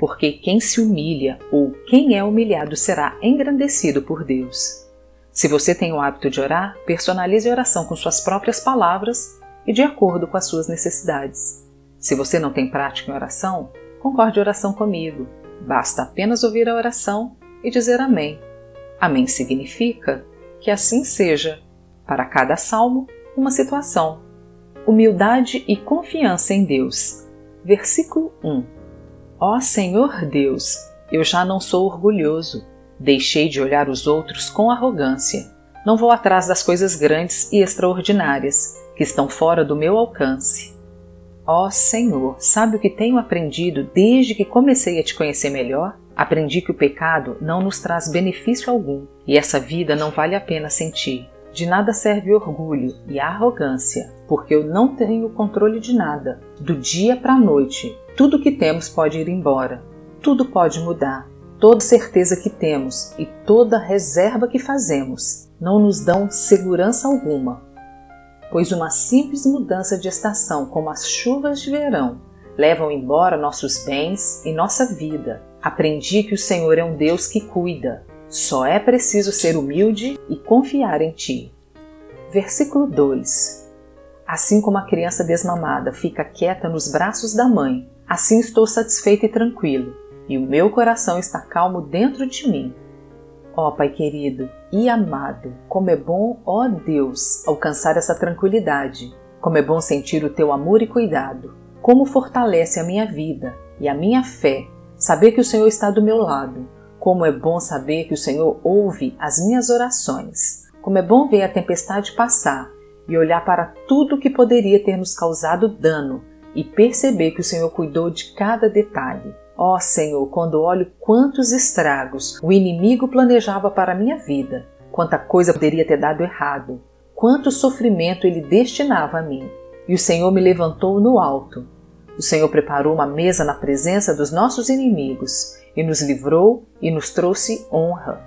porque quem se humilha ou quem é humilhado será engrandecido por Deus. Se você tem o hábito de orar, personalize a oração com suas próprias palavras e de acordo com as suas necessidades. Se você não tem prática em oração, concorde a oração comigo. Basta apenas ouvir a oração e dizer Amém. Amém significa que assim seja. Para cada salmo, uma situação. Humildade e confiança em Deus. Versículo 1 Ó Senhor Deus, eu já não sou orgulhoso. Deixei de olhar os outros com arrogância. Não vou atrás das coisas grandes e extraordinárias que estão fora do meu alcance. Ó Senhor, sabe o que tenho aprendido desde que comecei a te conhecer melhor? Aprendi que o pecado não nos traz benefício algum e essa vida não vale a pena sentir. De nada serve orgulho e arrogância, porque eu não tenho controle de nada. Do dia para a noite, tudo que temos pode ir embora, tudo pode mudar. Toda certeza que temos e toda reserva que fazemos não nos dão segurança alguma, pois uma simples mudança de estação, como as chuvas de verão, levam embora nossos bens e nossa vida. Aprendi que o Senhor é um Deus que cuida. Só é preciso ser humilde e confiar em Ti. Versículo 2: Assim como a criança desmamada fica quieta nos braços da mãe, Assim estou satisfeito e tranquilo, e o meu coração está calmo dentro de mim. Ó oh, Pai querido e amado, como é bom, ó Deus, alcançar essa tranquilidade. Como é bom sentir o teu amor e cuidado. Como fortalece a minha vida e a minha fé saber que o Senhor está do meu lado. Como é bom saber que o Senhor ouve as minhas orações. Como é bom ver a tempestade passar e olhar para tudo que poderia ter nos causado dano e perceber que o Senhor cuidou de cada detalhe. Ó oh, Senhor, quando olho quantos estragos o inimigo planejava para a minha vida, quanta coisa poderia ter dado errado, quanto sofrimento ele destinava a mim. E o Senhor me levantou no alto. O Senhor preparou uma mesa na presença dos nossos inimigos e nos livrou e nos trouxe honra.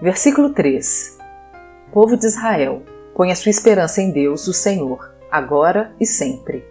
Versículo 3: Povo de Israel, põe a sua esperança em Deus, o Senhor, agora e sempre.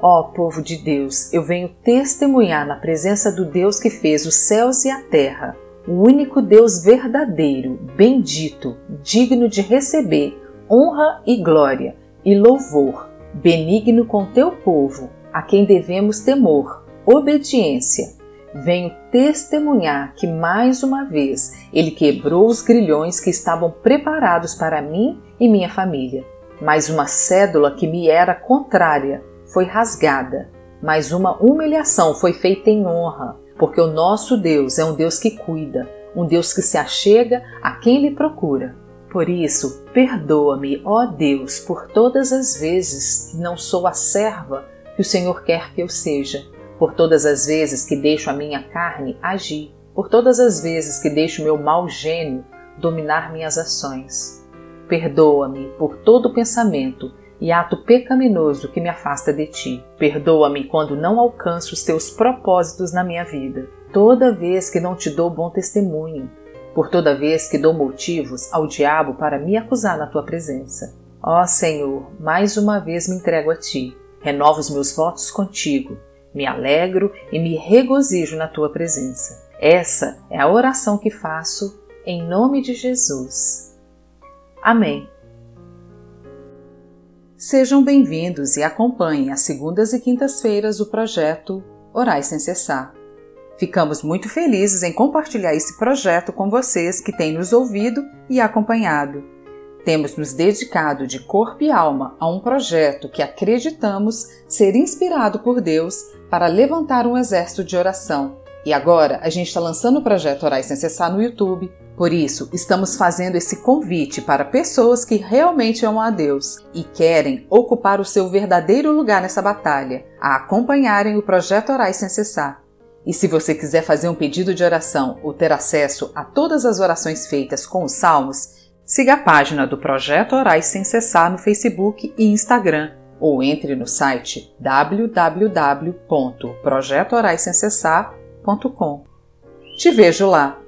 Ó povo de Deus, eu venho testemunhar na presença do Deus que fez os céus e a terra, o único Deus verdadeiro, bendito, digno de receber honra e glória e louvor, benigno com teu povo, a quem devemos temor, obediência. Venho testemunhar que mais uma vez ele quebrou os grilhões que estavam preparados para mim e minha família. Mais uma cédula que me era contrária foi rasgada, mas uma humilhação foi feita em honra, porque o nosso Deus é um Deus que cuida, um Deus que se achega a quem lhe procura. Por isso, perdoa-me, ó Deus, por todas as vezes que não sou a serva que o Senhor quer que eu seja, por todas as vezes que deixo a minha carne agir, por todas as vezes que deixo meu mau gênio dominar minhas ações. Perdoa-me por todo pensamento e ato pecaminoso que me afasta de ti. Perdoa-me quando não alcanço os teus propósitos na minha vida, toda vez que não te dou bom testemunho, por toda vez que dou motivos ao diabo para me acusar na tua presença. Ó Senhor, mais uma vez me entrego a ti, renovo os meus votos contigo, me alegro e me regozijo na tua presença. Essa é a oração que faço em nome de Jesus. Amém. Sejam bem-vindos e acompanhem às segundas e quintas-feiras o projeto Orais Sem Cessar. Ficamos muito felizes em compartilhar esse projeto com vocês que têm nos ouvido e acompanhado. Temos nos dedicado de corpo e alma a um projeto que acreditamos ser inspirado por Deus para levantar um exército de oração. E agora a gente está lançando o projeto Orais Sem Cessar no YouTube, por isso, estamos fazendo esse convite para pessoas que realmente amam a Deus e querem ocupar o seu verdadeiro lugar nessa batalha, a acompanharem o projeto Orais Sem Cessar. E se você quiser fazer um pedido de oração ou ter acesso a todas as orações feitas com os salmos, siga a página do Projeto Orais Sem Cessar no Facebook e Instagram ou entre no site www.projetoraissemcessar.com. Te vejo lá!